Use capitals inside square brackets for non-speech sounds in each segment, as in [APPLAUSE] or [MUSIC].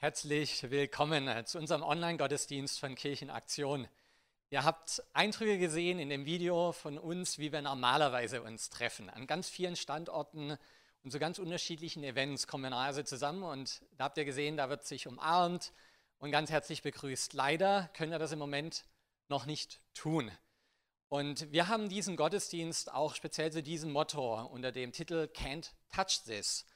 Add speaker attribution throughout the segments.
Speaker 1: Herzlich willkommen äh, zu unserem Online-Gottesdienst von Kirchenaktion. Ihr habt Eindrücke gesehen in dem Video von uns, wie wir normalerweise uns treffen. An ganz vielen Standorten und zu ganz unterschiedlichen Events kommen wir also zusammen und da habt ihr gesehen, da wird sich umarmt und ganz herzlich begrüßt. Leider können wir das im Moment noch nicht tun. Und wir haben diesen Gottesdienst auch speziell zu diesem Motto unter dem Titel Can't Touch This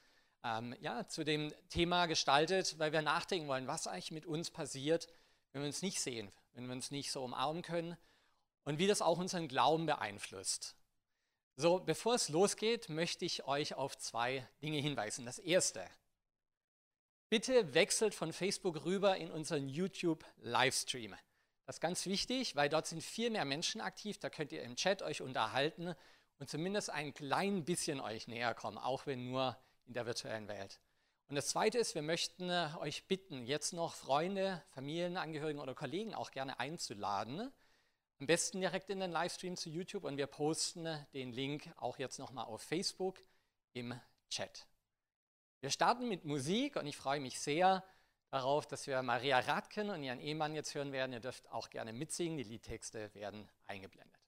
Speaker 1: ähm, ja, zu dem Thema gestaltet, weil wir nachdenken wollen, was eigentlich mit uns passiert, wenn wir uns nicht sehen, wenn wir uns nicht so umarmen können und wie das auch unseren Glauben beeinflusst. So, bevor es losgeht, möchte ich euch auf zwei Dinge hinweisen. Das erste, bitte wechselt von Facebook rüber in unseren YouTube-Livestream. Das ist ganz wichtig, weil dort sind viel mehr Menschen aktiv. Da könnt ihr im Chat euch unterhalten und zumindest ein klein bisschen euch näher kommen, auch wenn nur in der virtuellen Welt. Und das Zweite ist, wir möchten äh, euch bitten, jetzt noch Freunde, Familienangehörigen oder Kollegen auch gerne einzuladen. Am besten direkt in den Livestream zu YouTube und wir posten äh, den Link auch jetzt nochmal auf Facebook im Chat. Wir starten mit Musik und ich freue mich sehr darauf, dass wir Maria Radken und ihren Ehemann jetzt hören werden. Ihr dürft auch gerne mitsingen, die Liedtexte werden eingeblendet.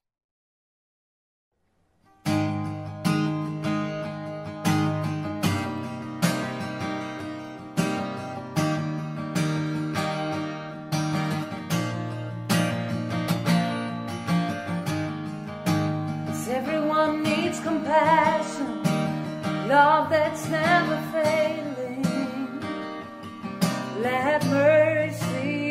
Speaker 1: Compassion, love that's never failing. Let mercy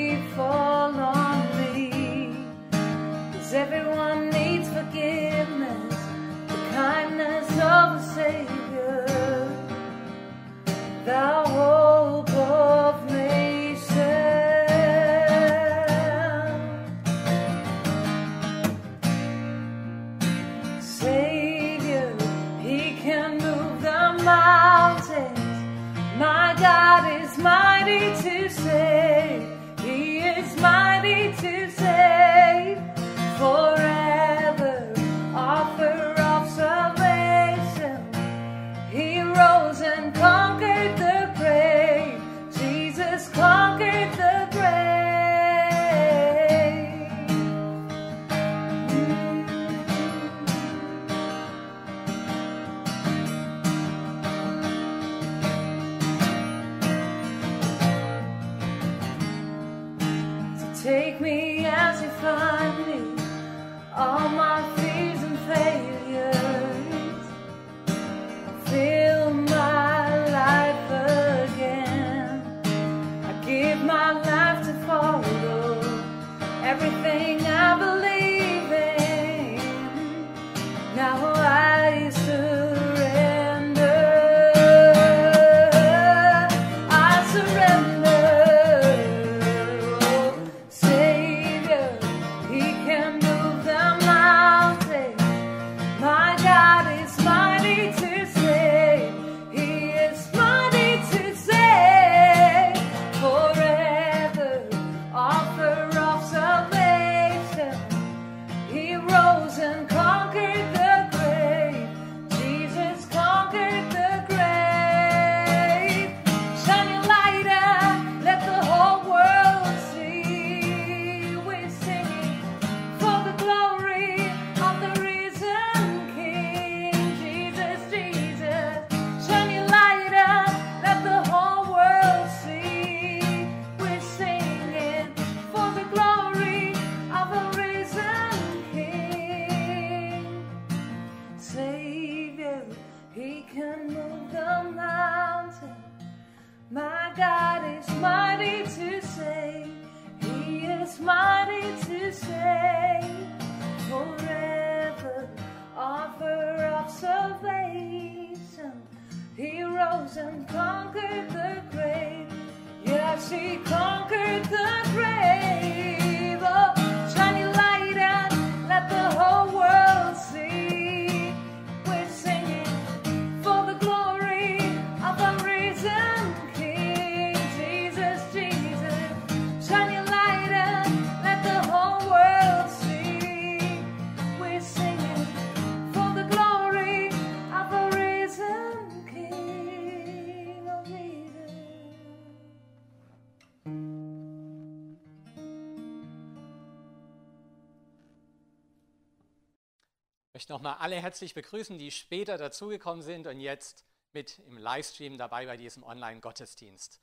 Speaker 2: möchte nochmal alle herzlich begrüßen, die später dazugekommen sind und jetzt mit im Livestream dabei bei diesem Online-Gottesdienst.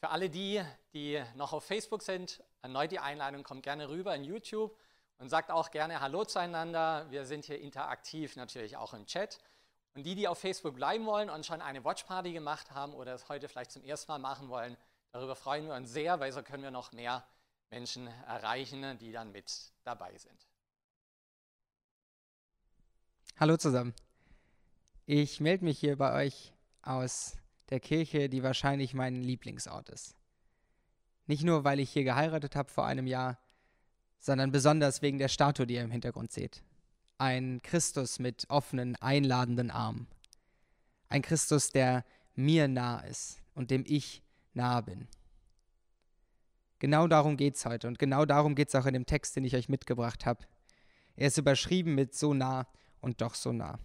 Speaker 2: Für alle die, die noch auf Facebook sind, erneut die Einladung, kommt gerne rüber in YouTube und sagt auch gerne Hallo zueinander. Wir sind hier interaktiv natürlich auch im Chat. Und die, die auf Facebook bleiben wollen und schon eine Watchparty gemacht haben oder es heute vielleicht zum ersten Mal machen wollen, darüber freuen wir uns sehr, weil so können wir noch mehr Menschen erreichen, die dann mit dabei sind.
Speaker 3: Hallo zusammen. Ich melde mich hier bei euch aus der Kirche, die wahrscheinlich mein Lieblingsort ist. Nicht nur, weil ich hier geheiratet habe vor einem Jahr, sondern besonders wegen der Statue, die ihr im Hintergrund seht. Ein Christus mit offenen, einladenden Armen. Ein Christus, der mir nah ist und dem ich nah bin. Genau darum geht es heute und genau darum geht es auch in dem Text, den ich euch mitgebracht habe. Er ist überschrieben mit so nah und doch so nah.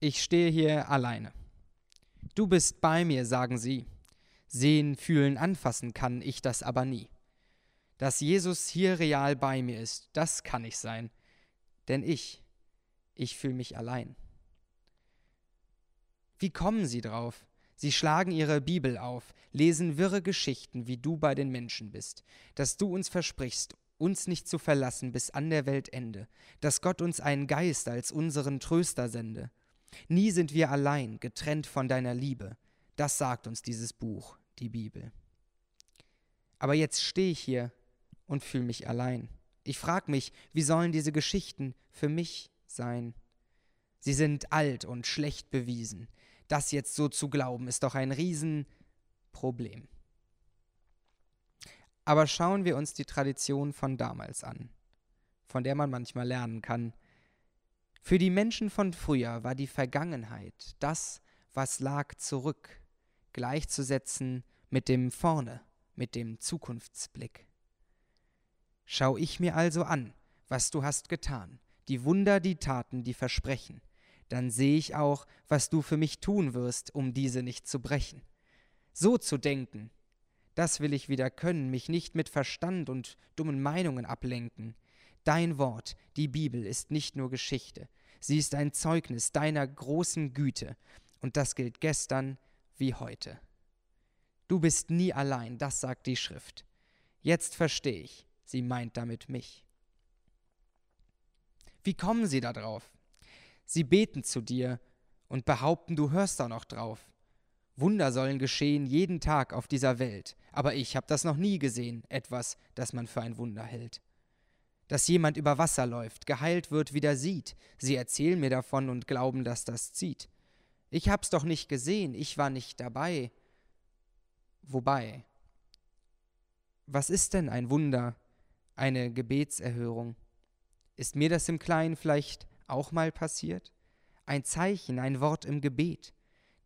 Speaker 3: Ich stehe hier alleine. Du bist bei mir, sagen sie. Sehen, fühlen, anfassen kann ich das aber nie. Dass Jesus hier real bei mir ist, das kann ich sein. Denn ich, ich fühle mich allein. Wie kommen sie drauf? Sie schlagen ihre Bibel auf, lesen wirre Geschichten, wie du bei den Menschen bist, dass du uns versprichst, uns nicht zu verlassen bis an der Weltende, dass Gott uns einen Geist als unseren Tröster sende. Nie sind wir allein, getrennt von deiner Liebe. Das sagt uns dieses Buch, die Bibel. Aber jetzt stehe ich hier und fühle mich allein. Ich frage mich, wie sollen diese Geschichten für mich sein? Sie sind alt und schlecht bewiesen. Das jetzt so zu glauben, ist doch ein Riesenproblem. Aber schauen wir uns die Tradition von damals an, von der man manchmal lernen kann. Für die Menschen von früher war die Vergangenheit, das, was lag zurück, gleichzusetzen mit dem Vorne, mit dem Zukunftsblick. Schau ich mir also an, was du hast getan, die Wunder, die Taten, die Versprechen, dann sehe ich auch, was du für mich tun wirst, um diese nicht zu brechen. So zu denken, das will ich wieder können, mich nicht mit Verstand und dummen Meinungen ablenken. Dein Wort, die Bibel, ist nicht nur Geschichte, sie ist ein Zeugnis deiner großen Güte, und das gilt gestern wie heute. Du bist nie allein, das sagt die Schrift. Jetzt verstehe ich, sie meint damit mich. Wie kommen sie da drauf? Sie beten zu dir und behaupten, du hörst da noch drauf. Wunder sollen geschehen jeden Tag auf dieser Welt, aber ich habe das noch nie gesehen, etwas, das man für ein Wunder hält. Dass jemand über Wasser läuft, geheilt wird, wieder sieht, sie erzählen mir davon und glauben, dass das zieht. Ich hab's doch nicht gesehen, ich war nicht dabei. Wobei, was ist denn ein Wunder, eine Gebetserhörung? Ist mir das im Kleinen vielleicht auch mal passiert? Ein Zeichen, ein Wort im Gebet.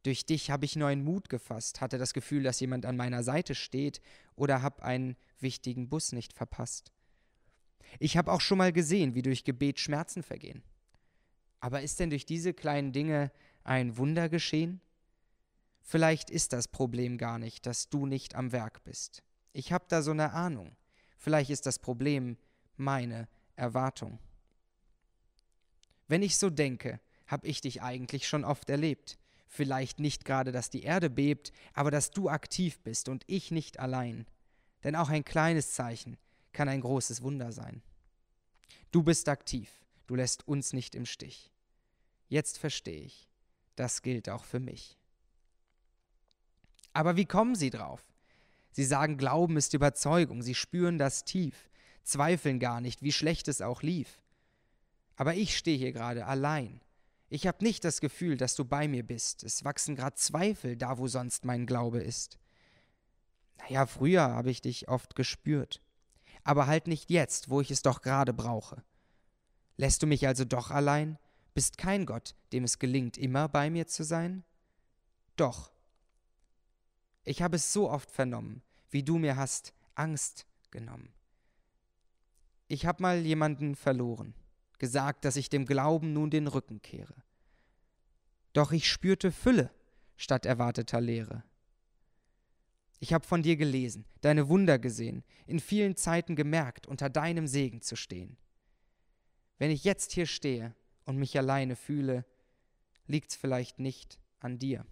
Speaker 3: Durch dich habe ich neuen Mut gefasst, hatte das Gefühl, dass jemand an meiner Seite steht oder habe einen wichtigen Bus nicht verpasst. Ich habe auch schon mal gesehen, wie durch Gebet Schmerzen vergehen. Aber ist denn durch diese kleinen Dinge ein Wunder geschehen? Vielleicht ist das Problem gar nicht, dass du nicht am Werk bist. Ich habe da so eine Ahnung. Vielleicht ist das Problem meine Erwartung. Wenn ich so denke, habe ich dich eigentlich schon oft erlebt. Vielleicht nicht gerade, dass die Erde bebt, aber dass du aktiv bist und ich nicht allein. Denn auch ein kleines Zeichen kann ein großes Wunder sein. Du bist aktiv, du lässt uns nicht im Stich. Jetzt verstehe ich, das gilt auch für mich. Aber wie kommen Sie drauf? Sie sagen, Glauben ist Überzeugung, Sie spüren das tief, zweifeln gar nicht, wie schlecht es auch lief. Aber ich stehe hier gerade allein ich habe nicht das Gefühl, dass du bei mir bist. Es wachsen gerade Zweifel da, wo sonst mein Glaube ist. Naja, früher habe ich dich oft gespürt. Aber halt nicht jetzt, wo ich es doch gerade brauche. Lässt du mich also doch allein? Bist kein Gott, dem es gelingt, immer bei mir zu sein? Doch. Ich habe es so oft vernommen, wie du mir hast Angst genommen. Ich habe mal jemanden verloren gesagt, dass ich dem Glauben nun den Rücken kehre. Doch ich spürte Fülle statt erwarteter Leere. Ich habe von dir gelesen, deine Wunder gesehen, in vielen Zeiten gemerkt, unter deinem Segen zu stehen. Wenn ich jetzt hier stehe und mich alleine fühle, liegt's vielleicht nicht an dir.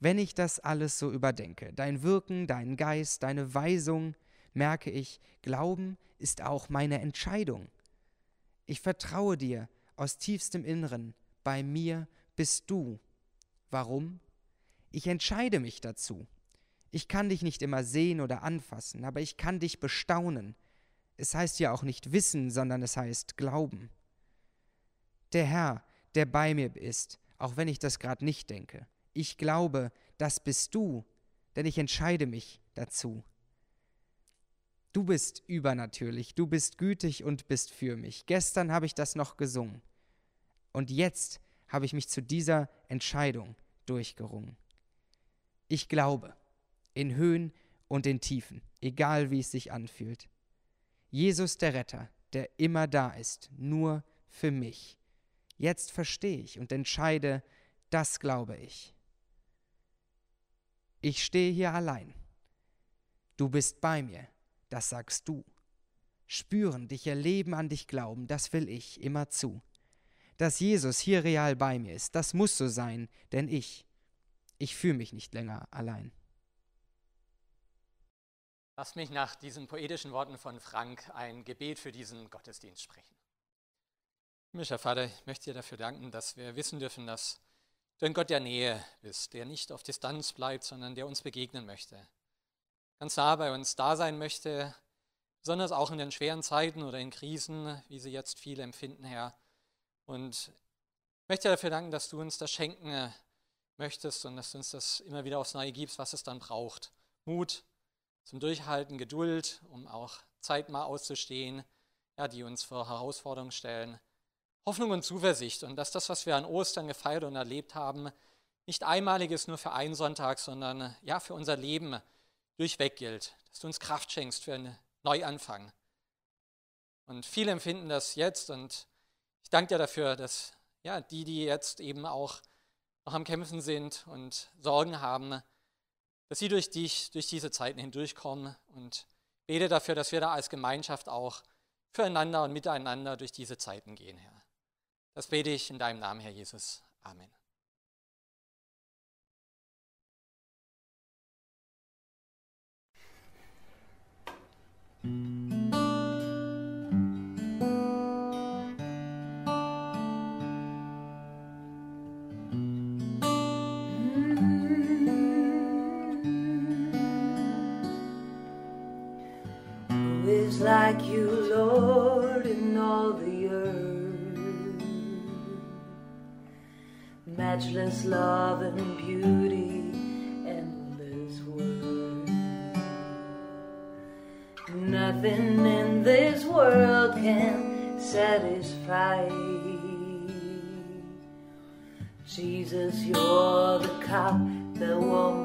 Speaker 3: Wenn ich das alles so überdenke, dein Wirken, deinen Geist, deine Weisung, merke ich, Glauben ist auch meine Entscheidung. Ich vertraue dir aus tiefstem Inneren, bei mir bist du. Warum? Ich entscheide mich dazu. Ich kann dich nicht immer sehen oder anfassen, aber ich kann dich bestaunen. Es heißt ja auch nicht wissen, sondern es heißt glauben. Der Herr, der bei mir ist, auch wenn ich das gerade nicht denke. Ich glaube, das bist du, denn ich entscheide mich dazu. Du bist übernatürlich, du bist gütig und bist für mich. Gestern habe ich das noch gesungen. Und jetzt habe ich mich zu dieser Entscheidung durchgerungen. Ich glaube, in Höhen und in Tiefen, egal wie es sich anfühlt. Jesus der Retter, der immer da ist, nur für mich. Jetzt verstehe ich und entscheide, das glaube ich. Ich stehe hier allein. Du bist bei mir das sagst du. Spüren, dich erleben, an dich glauben, das will ich immer zu. Dass Jesus hier real bei mir ist, das muss so sein, denn ich, ich fühle mich nicht länger allein.
Speaker 2: Lass mich nach diesen poetischen Worten von Frank ein Gebet für diesen Gottesdienst sprechen. Himmlischer Vater, ich möchte dir dafür danken, dass wir wissen dürfen, dass du ein Gott der Nähe bist, der nicht auf Distanz bleibt, sondern der uns begegnen möchte, ganz nah bei uns da sein möchte, besonders auch in den schweren Zeiten oder in Krisen, wie sie jetzt viele empfinden, Herr. Und ich möchte dafür danken, dass du uns das schenken äh, möchtest und dass du uns das immer wieder aufs Neue gibst, was es dann braucht. Mut zum Durchhalten, Geduld, um auch Zeit mal auszustehen, ja, die uns vor Herausforderungen stellen. Hoffnung und Zuversicht und dass das, was wir an Ostern gefeiert und erlebt haben, nicht einmalig ist nur für einen Sonntag, sondern ja für unser Leben durchweg gilt, dass du uns Kraft schenkst für einen Neuanfang. Und viele empfinden das jetzt und ich danke dir dafür, dass ja, die, die jetzt eben auch noch am Kämpfen sind und Sorgen haben, dass sie durch dich, durch diese Zeiten hindurchkommen und bete dafür, dass wir da als Gemeinschaft auch füreinander und miteinander durch diese Zeiten gehen, Herr. Das bete ich in deinem Namen, Herr Jesus. Amen.
Speaker 1: Mm-hmm. is like you, Lord, in all the earth? Matchless love and beauty, Nothing in this world can satisfy. Jesus, you're the cup that won't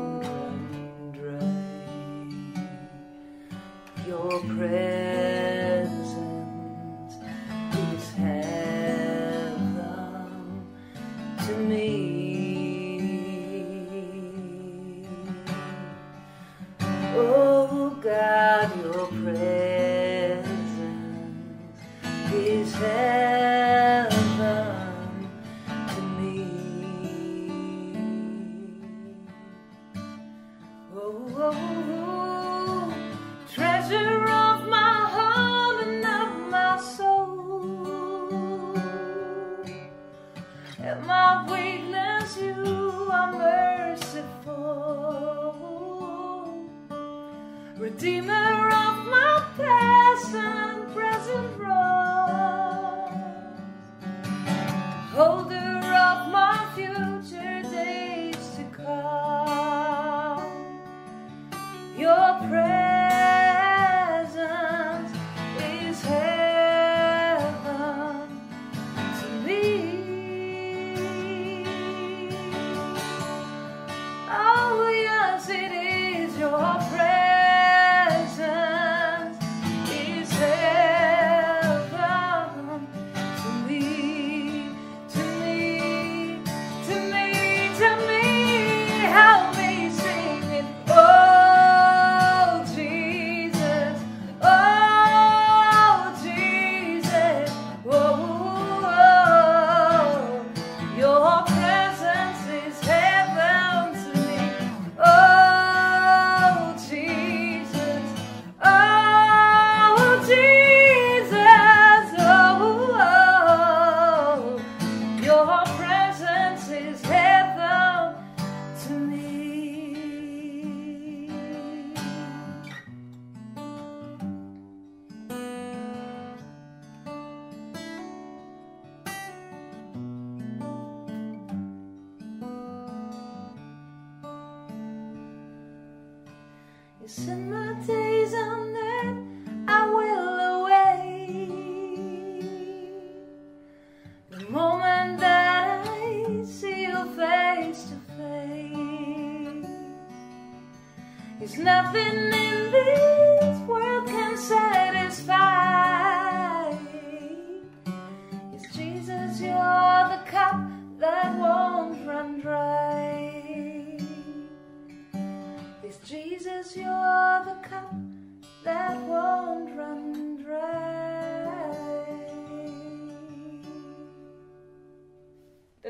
Speaker 1: you.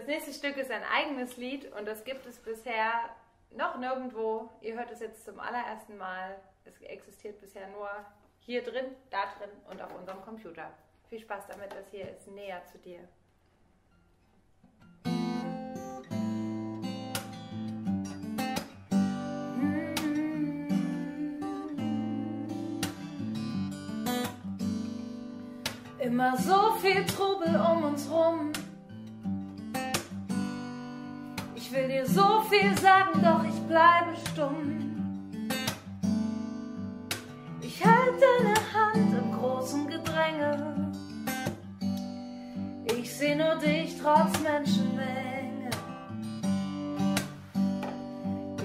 Speaker 4: Nächste Stück ist ein eigenes Lied und das gibt es bisher noch nirgendwo. Ihr hört es jetzt zum allerersten Mal. Es existiert bisher nur hier drin, da drin und auf unserem Computer. Viel Spaß damit, das hier ist näher zu dir.
Speaker 1: Immer so viel Trubel um uns rum. Ich will dir so viel sagen, doch ich bleibe stumm. Ich halte deine Hand im großen Gedränge. Ich seh nur dich trotz Menschenmenge.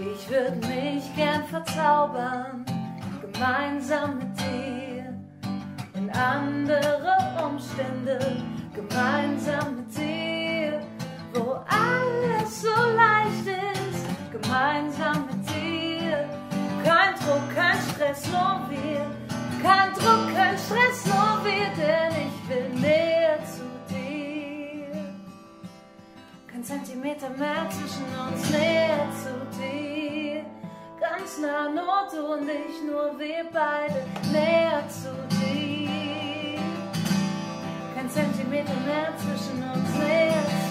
Speaker 1: Ich würd mich gern verzaubern, gemeinsam mit dir in andere Umstände, gemeinsam mit dir, gemeinsam mit dir. Kein Druck, kein Stress, nur wir. Kein Druck, kein Stress, nur wir, denn ich will näher zu dir. Kein Zentimeter mehr zwischen uns, näher zu dir. Ganz nah, nur du und ich, nur wir beide, näher zu dir. Kein Zentimeter mehr zwischen uns, näher zu dir.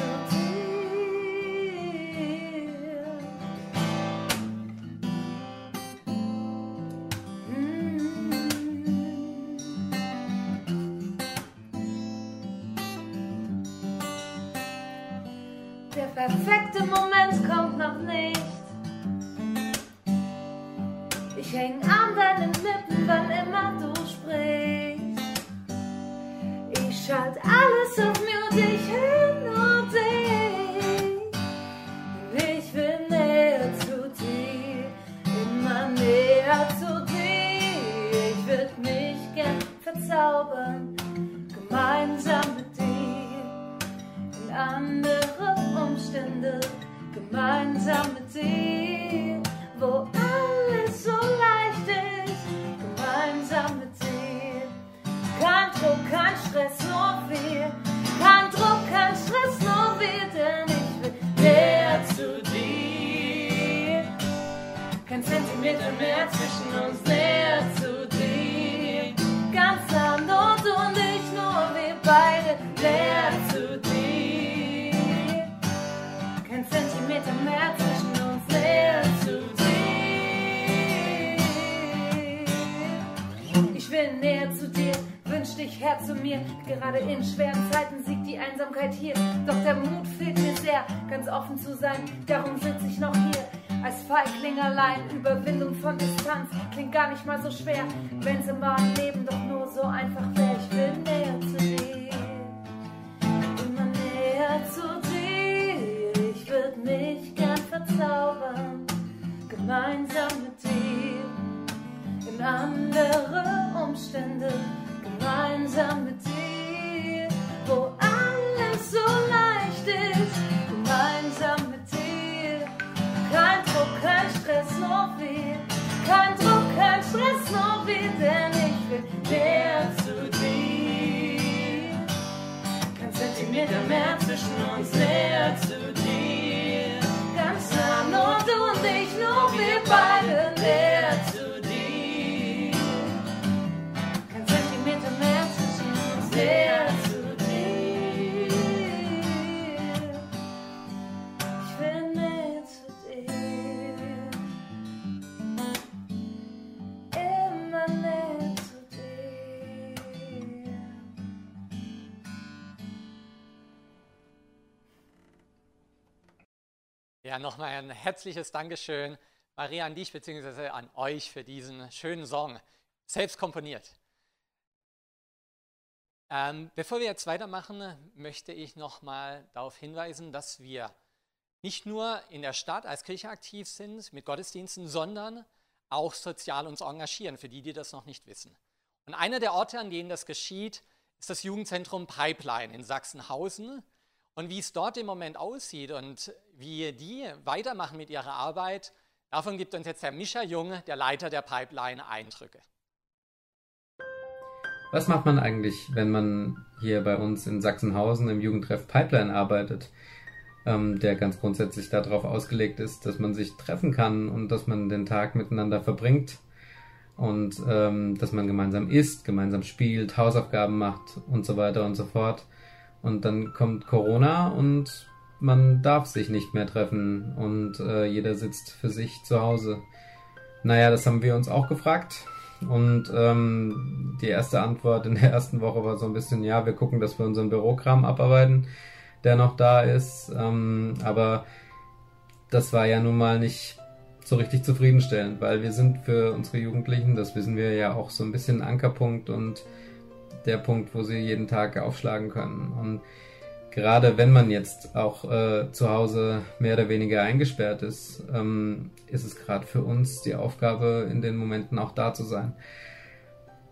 Speaker 1: Perfekte Moment kommt noch nicht. Ich häng an deinen Lippen, wann immer du sprichst. Ich schalt alles sein. Darum sitze ich noch hier. Als Feigling allein, Überwindung von Distanz klingt gar nicht mal so schwer, wenn's im wahren Leben doch nur so einfach wäre. Ich will näher zu dir, immer näher zu dir. Ich würd mich gern verzaubern, gemeinsam mit dir in andere Umstände, gemeinsam Zentimeter mehr
Speaker 2: nochmal ein herzliches Dankeschön Maria an dich bzw. an euch für diesen schönen Song, selbst komponiert. Ähm, bevor wir jetzt weitermachen, möchte ich nochmal darauf hinweisen, dass wir nicht nur in der Stadt als Kirche aktiv sind mit Gottesdiensten, sondern auch sozial uns engagieren, für die, die das noch nicht wissen. Und einer der Orte, an denen das geschieht, ist das Jugendzentrum Pipeline in Sachsenhausen. Und wie es dort im Moment aussieht und wie die weitermachen mit ihrer Arbeit, davon gibt uns jetzt der Mischa Jung, der Leiter der Pipeline, Eindrücke.
Speaker 5: Was macht man eigentlich, wenn man hier bei uns in Sachsenhausen im Jugendtreff Pipeline arbeitet, ähm, der ganz grundsätzlich darauf ausgelegt ist, dass man sich treffen kann und dass man den Tag miteinander verbringt und ähm, dass man gemeinsam isst, gemeinsam spielt, Hausaufgaben macht und so weiter und so fort. Und dann kommt Corona und man darf sich nicht mehr treffen und äh, jeder sitzt für sich zu Hause. Naja, das haben wir uns auch gefragt und ähm, die erste Antwort in der ersten Woche war so ein bisschen, ja, wir gucken, dass wir unseren Bürokram abarbeiten, der noch da ist. Ähm, aber das war ja nun mal nicht so richtig zufriedenstellend, weil wir sind für unsere Jugendlichen, das wissen wir ja auch so ein bisschen Ankerpunkt und der Punkt, wo sie jeden Tag aufschlagen können. Und gerade wenn man jetzt auch äh, zu Hause mehr oder weniger eingesperrt ist, ähm, ist es gerade für uns die Aufgabe, in den Momenten auch da zu sein.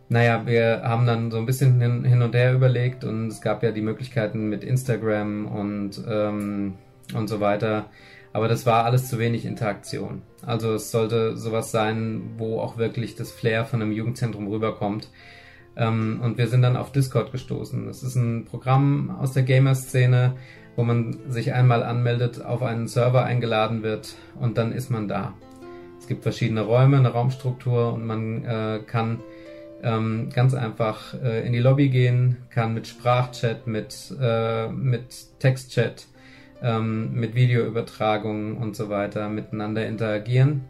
Speaker 5: Naja, wir haben dann so ein bisschen hin, hin und her überlegt und es gab ja die Möglichkeiten mit Instagram und, ähm, und so weiter. Aber das war alles zu wenig Interaktion. Also es sollte sowas sein, wo auch wirklich das Flair von einem Jugendzentrum rüberkommt. Ähm, und wir sind dann auf Discord gestoßen. Das ist ein Programm aus der Gamer-Szene, wo man sich einmal anmeldet, auf einen Server eingeladen wird und dann ist man da. Es gibt verschiedene Räume, eine Raumstruktur und man äh, kann ähm, ganz einfach äh, in die Lobby gehen, kann mit Sprachchat, mit, äh, mit Textchat, ähm, mit Videoübertragung und so weiter miteinander interagieren.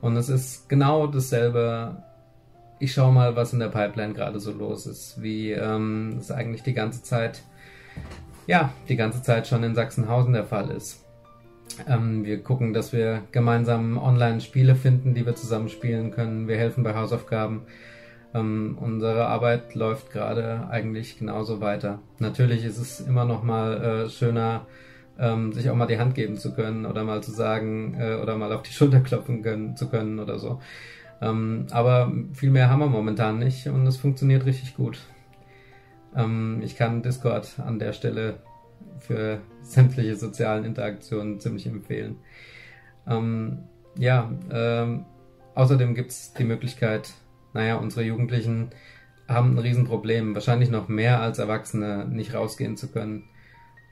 Speaker 5: Und es ist genau dasselbe ich schaue mal, was in der Pipeline gerade so los ist, wie ähm, es eigentlich die ganze Zeit, ja, die ganze Zeit schon in Sachsenhausen der Fall ist. Ähm, wir gucken, dass wir gemeinsam Online-Spiele finden, die wir zusammen spielen können. Wir helfen bei Hausaufgaben. Ähm, unsere Arbeit läuft gerade eigentlich genauso weiter. Natürlich ist es immer noch mal äh, schöner, ähm, sich auch mal die Hand geben zu können oder mal zu sagen äh, oder mal auf die Schulter klopfen können, zu können oder so. Ähm, aber viel mehr haben wir momentan nicht und es funktioniert richtig gut. Ähm, ich kann Discord an der Stelle für [LAUGHS] sämtliche sozialen Interaktionen ziemlich empfehlen. Ähm, ja, ähm, außerdem gibt es die Möglichkeit, naja, unsere Jugendlichen haben ein Riesenproblem, wahrscheinlich noch mehr als Erwachsene, nicht rausgehen zu können.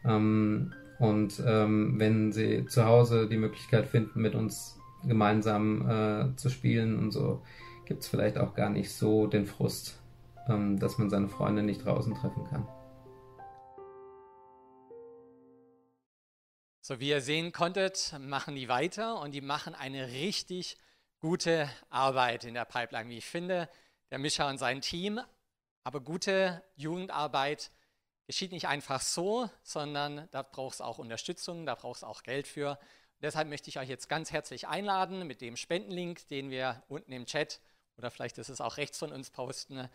Speaker 5: Ähm, und ähm, wenn sie zu Hause die Möglichkeit finden, mit uns gemeinsam äh, zu spielen und so gibt es vielleicht auch gar nicht so den Frust, ähm, dass man seine Freunde nicht draußen treffen kann.
Speaker 2: So wie ihr sehen konntet, machen die weiter und die machen eine richtig gute Arbeit in der Pipeline, wie ich finde. Der Mischa und sein Team. Aber gute Jugendarbeit geschieht nicht einfach so, sondern da braucht es auch Unterstützung, da braucht es auch Geld für. Deshalb möchte ich euch jetzt ganz herzlich einladen mit dem Spendenlink, den wir unten im Chat oder vielleicht ist es auch rechts von uns posten,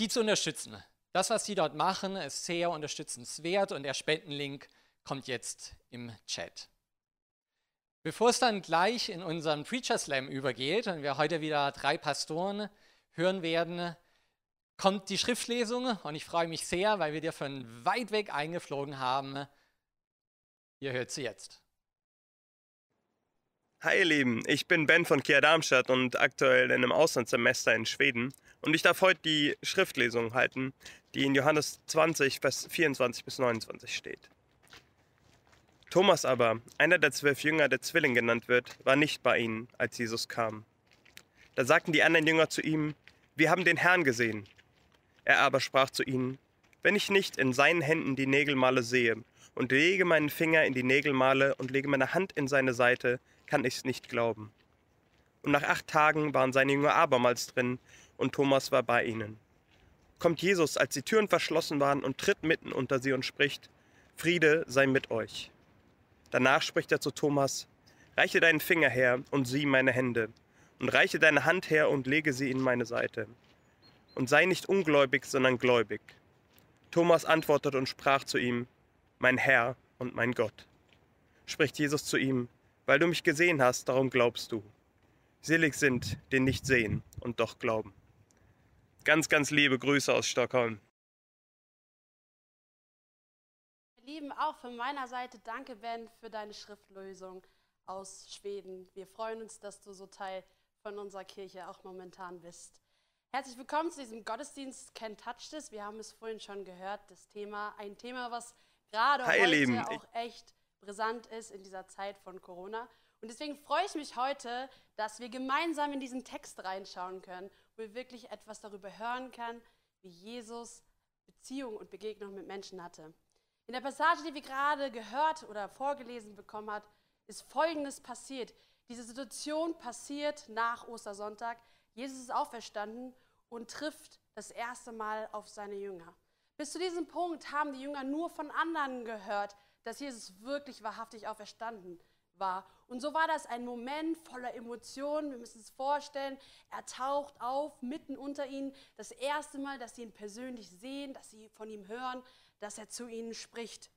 Speaker 2: die zu unterstützen. Das, was sie dort machen, ist sehr unterstützenswert und der Spendenlink kommt jetzt im Chat. Bevor es dann gleich in unseren Preacher Slam übergeht und wir heute wieder drei Pastoren hören werden, kommt die Schriftlesung und ich freue mich sehr, weil wir dir von weit weg eingeflogen haben. Ihr hört sie jetzt.
Speaker 6: Hi ihr Lieben, ich bin Ben von Kia Darmstadt und aktuell in einem Auslandssemester in Schweden. Und ich darf heute die Schriftlesung halten, die in Johannes 20, Vers 24 bis 29 steht. Thomas aber, einer der zwölf Jünger, der Zwilling genannt wird, war nicht bei ihnen, als Jesus kam. Da sagten die anderen Jünger zu ihm, wir haben den Herrn gesehen. Er aber sprach zu ihnen, wenn ich nicht in seinen Händen die Nägelmale sehe und lege meinen Finger in die Nägelmale und lege meine Hand in seine Seite, kann ich's nicht glauben. Und nach acht Tagen waren seine Jünger abermals drin und Thomas war bei ihnen. Kommt Jesus, als die Türen verschlossen waren, und tritt mitten unter sie und spricht, Friede sei mit euch. Danach spricht er zu Thomas, Reiche deinen Finger her und sieh meine Hände, und reiche deine Hand her und lege sie in meine Seite. Und sei nicht ungläubig, sondern gläubig. Thomas antwortete und sprach zu ihm, Mein Herr und mein Gott. Spricht Jesus zu ihm, Weil du mich gesehen hast, darum glaubst du. Selig sind, die nicht sehen und doch glauben. Ganz, ganz liebe Grüße aus Stockholm.
Speaker 7: Lieben, auch von meiner Seite danke, Ben, für deine Schriftlösung aus Schweden. Wir freuen uns, dass du so Teil von unserer Kirche auch momentan bist. Herzlich willkommen zu diesem Gottesdienst Ken Touch This. Wir haben es vorhin schon gehört, das Thema, ein Thema, was gerade
Speaker 6: Hi,
Speaker 7: heute
Speaker 6: Lieben.
Speaker 7: auch echt brisant ist in dieser Zeit von Corona. Und deswegen freue ich mich heute, dass wir gemeinsam in diesen Text reinschauen können, wo wir wirklich etwas darüber hören können, wie Jesus Beziehung und Begegnung mit Menschen hatte. In der Passage, die wir gerade gehört oder vorgelesen bekommen hat, ist Folgendes passiert. Diese Situation passiert nach Ostersonntag. Jesus ist auferstanden und trifft das erste Mal auf seine Jünger. Bis zu diesem Punkt haben die Jünger nur von anderen gehört, dass Jesus wirklich wahrhaftig auferstanden war. Und so war das ein Moment voller Emotionen. Wir müssen es vorstellen, er taucht auf mitten unter ihnen. Das erste Mal, dass sie ihn persönlich sehen, dass sie von ihm hören, dass er zu ihnen spricht.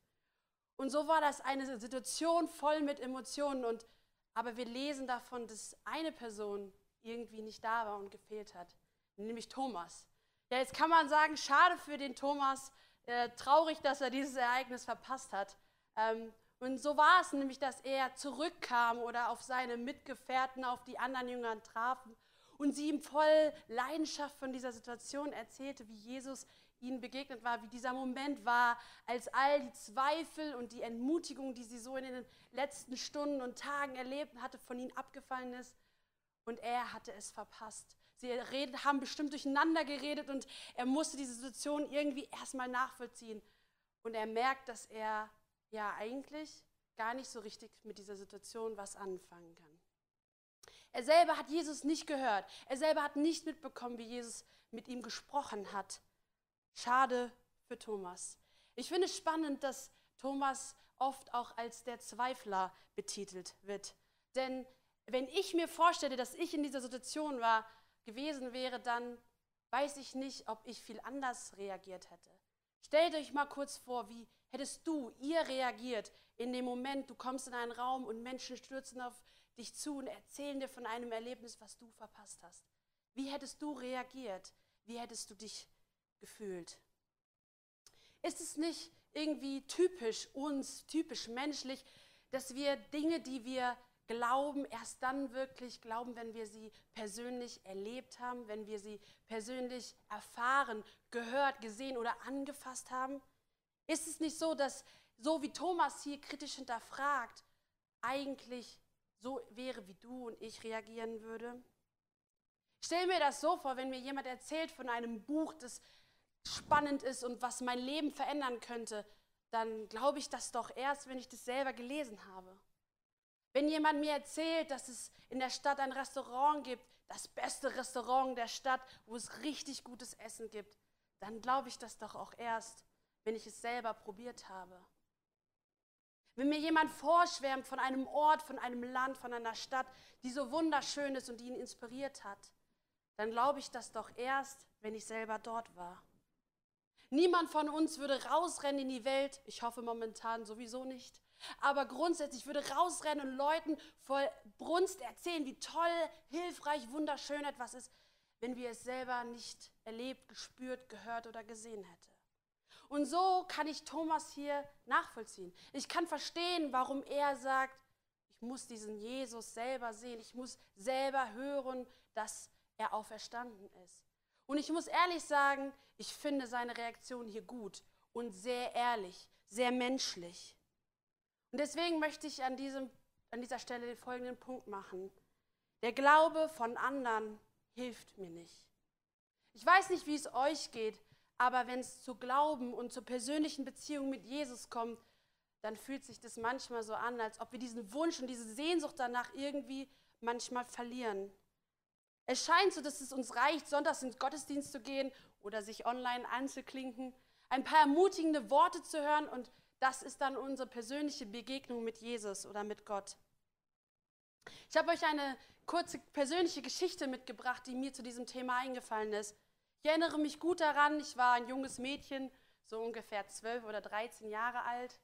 Speaker 7: Und so war das eine Situation voll mit Emotionen. Und, aber wir lesen davon, dass eine Person irgendwie nicht da war und gefehlt hat, nämlich Thomas. Ja, jetzt kann man sagen, schade für den Thomas, äh, traurig, dass er dieses Ereignis verpasst hat. Ähm, und so war es nämlich, dass er zurückkam oder auf seine Mitgefährten, auf die anderen Jüngern trafen und sie ihm voll Leidenschaft von dieser Situation erzählte, wie Jesus ihnen begegnet war, wie dieser Moment war, als all die Zweifel und die Entmutigung, die sie so in den letzten Stunden und Tagen erlebt hatte, von ihnen abgefallen ist. Und er hatte es verpasst. Sie redet, haben bestimmt durcheinander geredet und er musste diese Situation irgendwie erstmal nachvollziehen. Und er merkt, dass er ja eigentlich gar nicht so richtig mit dieser Situation was anfangen kann. Er selber hat Jesus nicht gehört. Er selber hat nicht mitbekommen, wie Jesus mit ihm gesprochen hat. Schade für Thomas. Ich finde es spannend, dass Thomas oft auch als der Zweifler betitelt wird. Denn wenn ich mir vorstelle, dass ich in dieser Situation war, gewesen wäre, dann weiß ich nicht, ob ich viel anders reagiert hätte. Stellt euch mal kurz vor, wie hättest du, ihr reagiert in dem Moment, du kommst in einen Raum und Menschen stürzen auf dich zu und erzählen dir von einem Erlebnis, was du verpasst hast. Wie hättest du reagiert? Wie hättest du dich gefühlt? Ist es nicht irgendwie typisch uns, typisch menschlich, dass wir Dinge, die wir glauben, erst dann wirklich glauben, wenn wir sie persönlich erlebt haben, wenn wir sie persönlich erfahren, gehört, gesehen oder angefasst haben? Ist es nicht so, dass so wie Thomas hier kritisch hinterfragt, eigentlich so wäre, wie du und ich reagieren würde? Stell mir das so vor, wenn mir jemand erzählt von einem Buch, das spannend ist und was mein Leben verändern könnte, dann glaube ich das doch erst, wenn ich das selber gelesen habe. Wenn jemand mir erzählt, dass es in der Stadt ein Restaurant gibt, das beste Restaurant der Stadt, wo es richtig gutes Essen gibt, dann glaube ich das doch auch erst, wenn ich es selber probiert habe. Wenn mir jemand vorschwärmt von einem Ort, von einem Land, von einer Stadt, die so wunderschön ist und die ihn inspiriert hat, dann glaube ich das doch erst, wenn ich selber dort war. Niemand von uns würde rausrennen in die Welt, ich hoffe momentan sowieso nicht, aber grundsätzlich würde rausrennen und Leuten voll Brunst erzählen, wie toll, hilfreich, wunderschön etwas ist, wenn wir es selber nicht erlebt, gespürt, gehört oder gesehen hätten. Und so kann ich Thomas hier nachvollziehen. Ich kann verstehen, warum er sagt, ich muss diesen Jesus selber sehen, ich muss selber hören, dass er auferstanden ist. Und ich muss ehrlich sagen, ich finde seine Reaktion hier gut und sehr ehrlich, sehr menschlich. Und deswegen möchte ich an, diesem, an dieser Stelle den folgenden Punkt machen. Der Glaube von anderen hilft mir nicht. Ich weiß nicht, wie es euch geht, aber wenn es zu Glauben und zur persönlichen Beziehung mit Jesus kommt, dann fühlt sich das manchmal so an, als ob wir diesen Wunsch und diese Sehnsucht danach irgendwie manchmal verlieren. Es scheint so, dass es uns reicht, sonntags ins Gottesdienst zu gehen oder sich online anzuklinken, ein paar ermutigende Worte zu hören und das ist dann unsere persönliche Begegnung mit Jesus oder mit Gott. Ich habe euch eine kurze persönliche Geschichte mitgebracht, die mir zu diesem Thema eingefallen ist. Ich erinnere mich gut daran, ich war ein junges Mädchen, so ungefähr 12 oder 13 Jahre alt.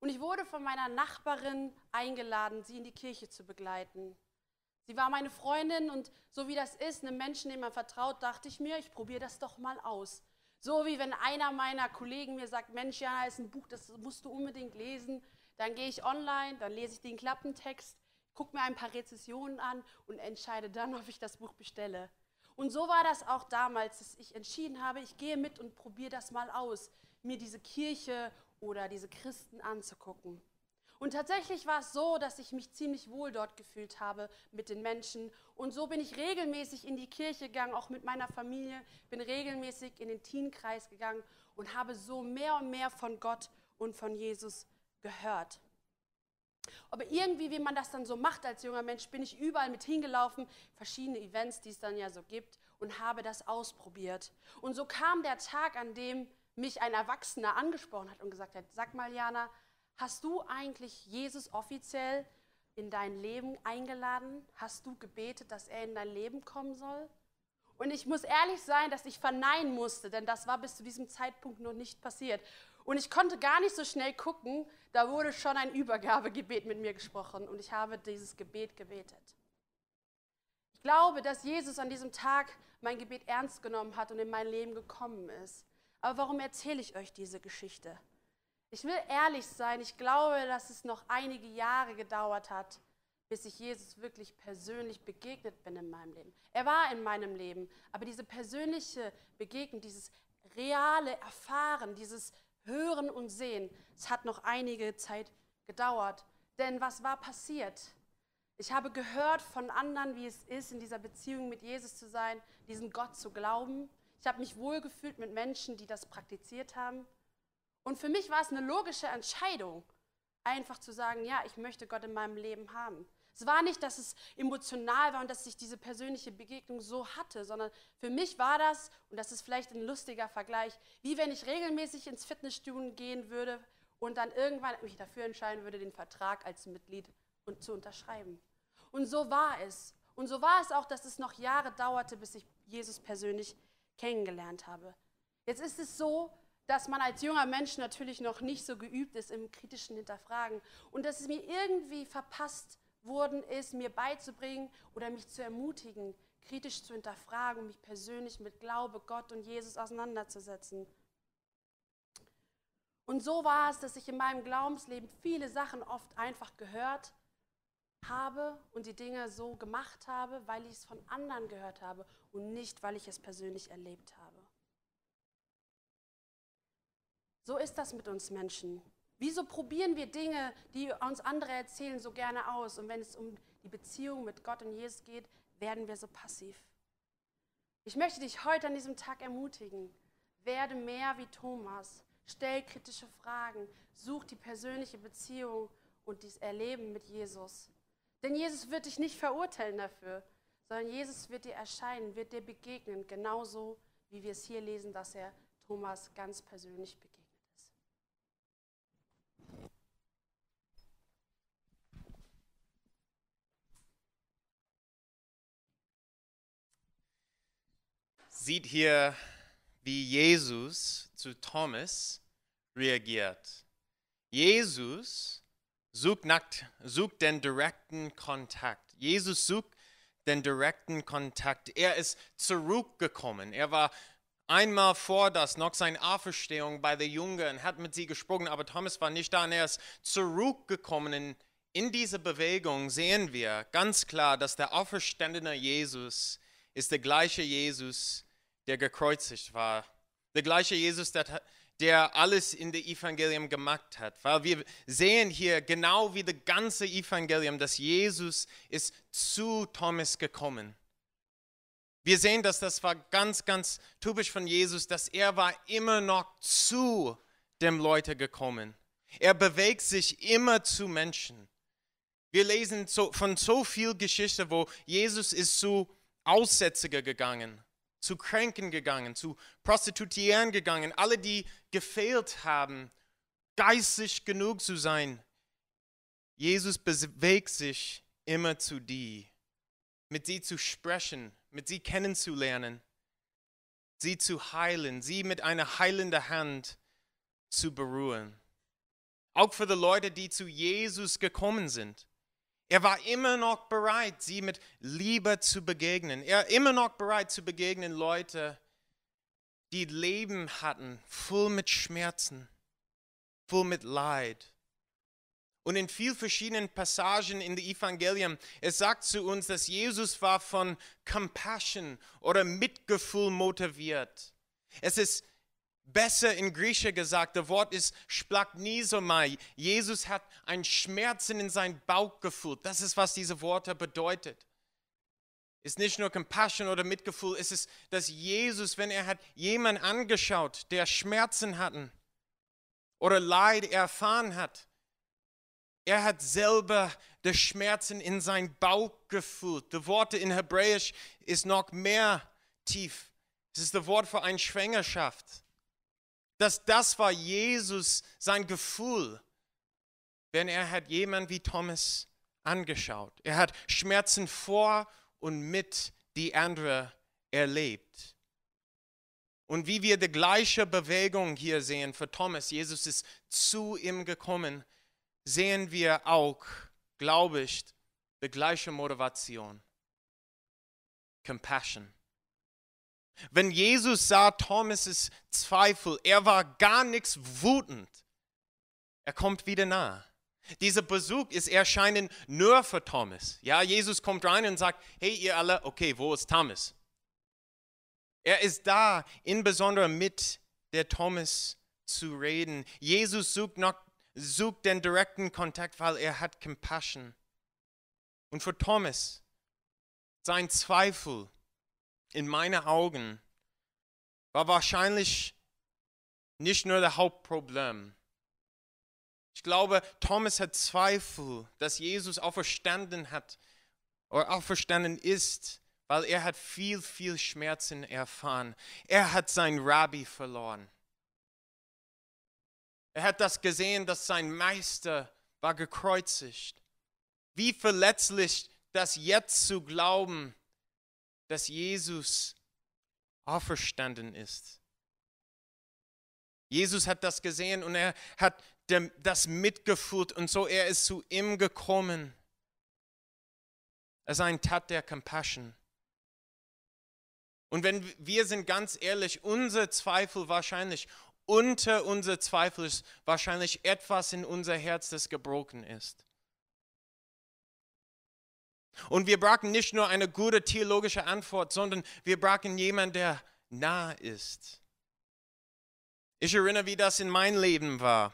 Speaker 7: Und ich wurde von meiner Nachbarin eingeladen, sie in die Kirche zu begleiten. Sie war meine Freundin und so wie das ist, einem Menschen, dem man vertraut, dachte ich mir, ich probiere das doch mal aus. So wie wenn einer meiner Kollegen mir sagt, Mensch, Jana, ist ein Buch, das musst du unbedingt lesen. Dann gehe ich online, dann lese ich den Klappentext, gucke mir ein paar Rezessionen an und entscheide dann, [LAUGHS] ob ich das Buch bestelle. Und so war das auch damals, dass ich entschieden habe, ich gehe mit und probiere das mal aus, mir diese Kirche oder diese Christen anzugucken. Und tatsächlich war es so, dass ich mich ziemlich wohl dort gefühlt habe mit den Menschen. Und so bin ich regelmäßig in die Kirche gegangen, auch mit meiner Familie, bin regelmäßig in den Teenkreis gegangen und habe so mehr und mehr von Gott und von Jesus gehört. Aber irgendwie, wie man das dann so macht als junger Mensch, bin ich überall mit hingelaufen, verschiedene Events, die es dann ja so gibt, und habe das ausprobiert. Und so kam der Tag, an dem mich ein Erwachsener angesprochen hat und gesagt hat, sag mal, Jana, hast du eigentlich Jesus offiziell in dein Leben eingeladen? Hast du gebetet, dass er in dein Leben kommen soll? Und ich muss ehrlich sein, dass ich verneinen musste, denn das war bis zu diesem Zeitpunkt noch nicht passiert. Und ich konnte gar nicht so schnell gucken, da wurde schon ein Übergabegebet mit mir gesprochen und ich habe dieses Gebet gebetet. Ich glaube, dass Jesus an diesem Tag mein Gebet ernst genommen hat und in mein Leben gekommen ist. Aber warum erzähle ich euch diese Geschichte? Ich will ehrlich sein, ich glaube, dass es noch einige Jahre gedauert hat, bis ich Jesus wirklich persönlich begegnet bin in meinem Leben. Er war in meinem Leben, aber diese persönliche Begegnung, dieses reale Erfahren, dieses Hören und Sehen, es hat noch einige Zeit gedauert. Denn was war passiert? Ich habe gehört von anderen, wie es ist, in dieser Beziehung mit Jesus zu sein, diesen Gott zu glauben. Ich habe mich wohlgefühlt mit Menschen, die das praktiziert haben. Und für mich war es eine logische Entscheidung, einfach zu sagen, ja, ich möchte Gott in meinem Leben haben. Es war nicht, dass es emotional war und dass ich diese persönliche Begegnung so hatte, sondern für mich war das, und das ist vielleicht ein lustiger Vergleich, wie wenn ich regelmäßig ins Fitnessstudio gehen würde und dann irgendwann mich dafür entscheiden würde, den Vertrag als Mitglied zu unterschreiben. Und so war es. Und so war es auch, dass es noch Jahre dauerte, bis ich Jesus persönlich kennengelernt habe. Jetzt ist es so, dass man als junger Mensch natürlich noch nicht so geübt ist im kritischen Hinterfragen und dass es mir irgendwie verpasst worden ist, mir beizubringen oder mich zu ermutigen, kritisch zu hinterfragen, mich persönlich mit Glaube, Gott und Jesus auseinanderzusetzen. Und so war es, dass ich in meinem Glaubensleben viele Sachen oft einfach gehört habe und die Dinge so gemacht habe, weil ich es von anderen gehört habe und nicht, weil ich es persönlich erlebt habe. So ist das mit uns Menschen. Wieso probieren wir Dinge, die uns andere erzählen, so gerne aus? Und wenn es um die Beziehung mit Gott und Jesus geht, werden wir so passiv. Ich möchte dich heute an diesem Tag ermutigen. Werde mehr wie Thomas. Stell kritische Fragen. Such die persönliche Beziehung und das Erleben mit Jesus. Denn Jesus wird dich nicht verurteilen dafür, sondern Jesus wird dir erscheinen, wird dir begegnen, genauso wie wir es hier lesen, dass er Thomas ganz persönlich begegnet.
Speaker 8: Sieht hier, wie Jesus zu Thomas reagiert. Jesus sucht, nach, sucht den direkten Kontakt. Jesus sucht den direkten Kontakt. Er ist zurückgekommen. Er war einmal vor das noch seine Auferstehung bei der Jüngern, hat mit sie gesprochen, aber Thomas war nicht da und er ist zurückgekommen. In, in dieser Bewegung sehen wir ganz klar, dass der auferstandene Jesus ist der gleiche Jesus, der gekreuzigt war. Der gleiche Jesus, der, der alles in der Evangelium gemacht hat. Weil wir sehen hier genau wie das ganze Evangelium, dass Jesus ist zu Thomas gekommen. Wir sehen, dass das war ganz, ganz typisch von Jesus, dass er war immer noch zu dem Leute gekommen. Er bewegt sich immer zu Menschen. Wir lesen so, von so viel Geschichte, wo Jesus ist zu Aussätziger gegangen zu Kränken gegangen, zu Prostituieren gegangen, alle, die gefehlt haben, geistig genug zu sein. Jesus bewegt sich immer zu dir, mit sie zu sprechen, mit sie kennenzulernen, sie zu heilen, sie mit einer heilenden Hand zu berühren. Auch für die Leute, die zu Jesus gekommen sind. Er war immer noch bereit, sie mit Liebe zu begegnen. Er war immer noch bereit zu begegnen, Leute, die Leben hatten, voll mit Schmerzen, voll mit Leid. Und in vielen verschiedenen Passagen in den Evangelium, es sagt zu uns, dass Jesus war von Compassion oder Mitgefühl motiviert. Es ist besser in Griechisch gesagt, das Wort ist splagnisomai. Jesus hat ein Schmerzen in seinen Bauch gefühlt. Das ist, was diese Worte bedeutet. Ist nicht nur Compassion oder Mitgefühl, es ist, dass Jesus, wenn er hat jemanden angeschaut, der Schmerzen hatten oder Leid erfahren hat, er hat selber die Schmerzen in seinen Bauch gefühlt. Die Worte in Hebräisch ist noch mehr tief. Es ist das Wort für eine Schwangerschaft. Dass das war Jesus sein Gefühl, wenn er hat jemand wie Thomas angeschaut. Er hat Schmerzen vor und mit die andere erlebt. Und wie wir die gleiche Bewegung hier sehen für Thomas, Jesus ist zu ihm gekommen, sehen wir auch, glaube ich, die gleiche Motivation. Compassion. Wenn Jesus sah Thomas' Zweifel, er war gar nichts wutend. Er kommt wieder nah. Dieser Besuch ist erscheinen nur für Thomas. Ja, Jesus kommt rein und sagt, hey ihr alle, okay, wo ist Thomas? Er ist da, insbesondere mit der Thomas zu reden. Jesus sucht, noch, sucht den direkten Kontakt, weil er hat Compassion. Und für Thomas, sein Zweifel in meinen Augen war wahrscheinlich nicht nur das Hauptproblem. Ich glaube, Thomas hat Zweifel, dass Jesus auferstanden hat oder auferstanden ist, weil er hat viel, viel Schmerzen erfahren. Er hat seinen Rabbi verloren. Er hat das gesehen, dass sein Meister war gekreuzigt. Wie verletzlich das jetzt zu glauben, dass Jesus auferstanden ist. Jesus hat das gesehen und er hat das mitgefühlt und so er ist zu ihm gekommen. Es ist ein Tat der Compassion. Und wenn wir sind ganz ehrlich, unser Zweifel wahrscheinlich, unter unser Zweifel ist wahrscheinlich etwas in unser Herz, das gebrochen ist. Und wir brauchen nicht nur eine gute theologische Antwort, sondern wir brauchen jemanden, der nah ist. Ich erinnere, wie das in meinem Leben war.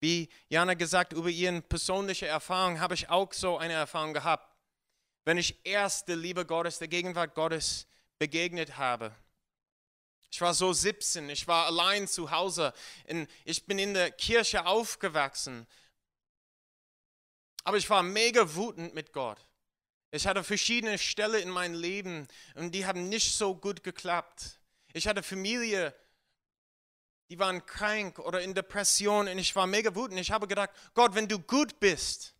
Speaker 8: Wie Jana gesagt, über ihre persönliche Erfahrung habe ich auch so eine Erfahrung gehabt. Wenn ich erst der Liebe Gottes, der Gegenwart Gottes begegnet habe. Ich war so 17, ich war allein zu Hause, ich bin in der Kirche aufgewachsen. Aber ich war mega wütend mit Gott. Ich hatte verschiedene Stellen in meinem Leben und die haben nicht so gut geklappt. Ich hatte Familie, die waren krank oder in Depression und ich war mega wütend. Ich habe gedacht, Gott, wenn du gut bist,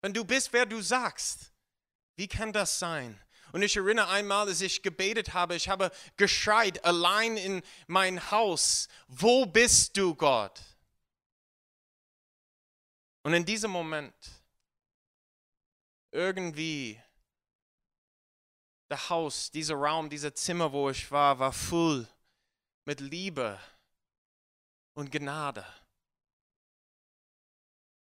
Speaker 8: wenn du bist, wer du sagst, wie kann das sein? Und ich erinnere einmal, als ich gebetet habe, ich habe geschreit allein in mein Haus, wo bist du, Gott? Und in diesem Moment, irgendwie, das Haus, dieser Raum, dieser Zimmer, wo ich war, war voll mit Liebe und Gnade.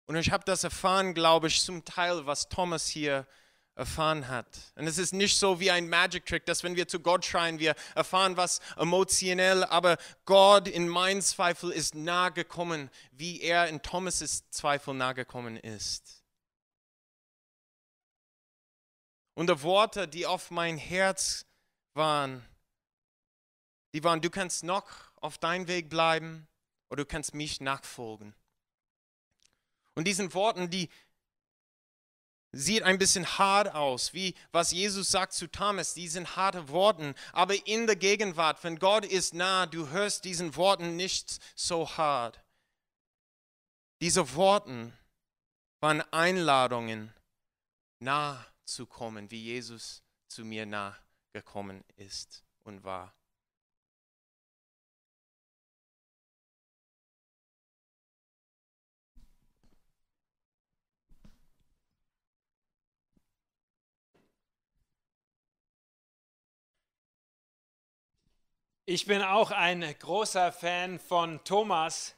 Speaker 8: Und ich habe das erfahren, glaube ich, zum Teil, was Thomas hier erfahren hat. Und es ist nicht so wie ein Magic Trick, dass wenn wir zu Gott schreien, wir erfahren was emotionell, aber Gott in meinen Zweifel ist nahe gekommen, wie er in Thomas' Zweifel nahe gekommen ist. Und die Worte, die auf mein Herz waren, die waren, du kannst noch auf deinem Weg bleiben, oder du kannst mich nachfolgen. Und diesen Worten, die sieht ein bisschen hart aus, wie was Jesus sagt zu Thomas, die sind harte Worte, aber in der Gegenwart, wenn Gott ist nah, du hörst diesen Worten nicht so hart. Diese Worte waren Einladungen nah zu kommen, wie Jesus zu mir nah gekommen ist und war.
Speaker 9: Ich bin auch ein großer Fan von Thomas.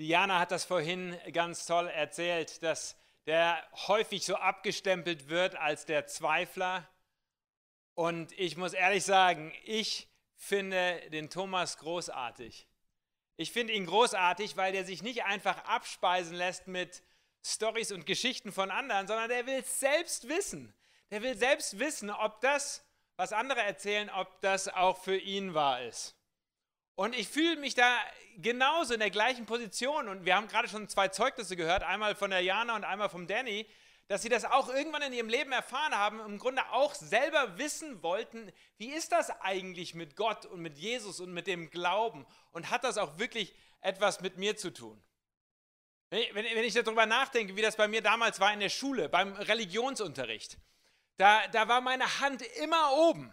Speaker 9: Diana hat das vorhin ganz toll erzählt, dass der häufig so abgestempelt wird als der Zweifler. Und ich muss ehrlich sagen, ich finde den Thomas großartig. Ich finde ihn großartig, weil der sich nicht einfach abspeisen lässt mit Stories und Geschichten von anderen, sondern der will selbst wissen. Der will selbst wissen, ob das was andere erzählen, ob das auch für ihn wahr ist. Und ich fühle mich da genauso in der gleichen Position. Und wir haben gerade schon zwei Zeugnisse gehört, einmal von der Jana und einmal vom Danny, dass sie das auch irgendwann in ihrem Leben erfahren haben, im Grunde auch selber wissen wollten, wie ist das eigentlich mit Gott und mit Jesus und mit dem Glauben? Und hat das auch wirklich etwas mit mir zu tun? Wenn ich, darüber nachdenke, wie das bei mir damals war in der Schule, beim Religionsunterricht. Da, da war meine Hand immer oben.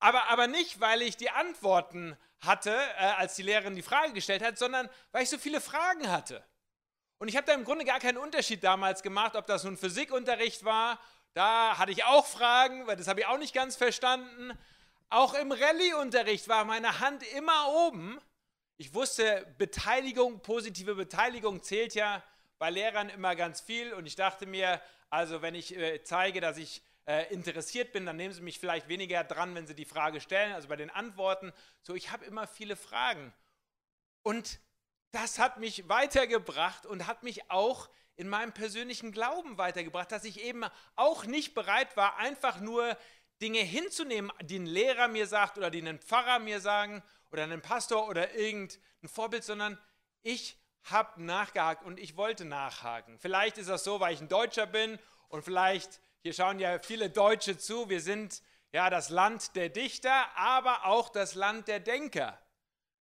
Speaker 9: Aber, aber nicht, weil ich die Antworten hatte, äh, als die Lehrerin die Frage gestellt hat, sondern weil ich so viele Fragen hatte. Und ich habe da im Grunde gar keinen Unterschied damals gemacht, ob das nun Physikunterricht war. Da hatte ich auch Fragen, weil das habe ich auch nicht ganz verstanden. Auch im Rallye-Unterricht war meine Hand immer oben. Ich wusste, Beteiligung, positive Beteiligung zählt ja bei Lehrern immer ganz viel. Und ich dachte mir, also wenn ich äh, zeige, dass ich äh, interessiert bin, dann nehmen Sie mich vielleicht weniger dran, wenn Sie die Frage stellen, also bei den Antworten. So, ich habe immer viele Fragen. Und das hat mich weitergebracht und hat mich auch in meinem persönlichen Glauben weitergebracht, dass ich eben auch nicht bereit war, einfach nur Dinge hinzunehmen, die ein Lehrer mir sagt oder die ein Pfarrer mir sagen oder ein Pastor oder irgendein Vorbild, sondern ich habe nachgehakt und ich wollte nachhaken. Vielleicht ist das so, weil ich ein Deutscher bin und vielleicht, hier schauen ja viele Deutsche zu, wir sind ja das Land der Dichter, aber auch das Land der Denker.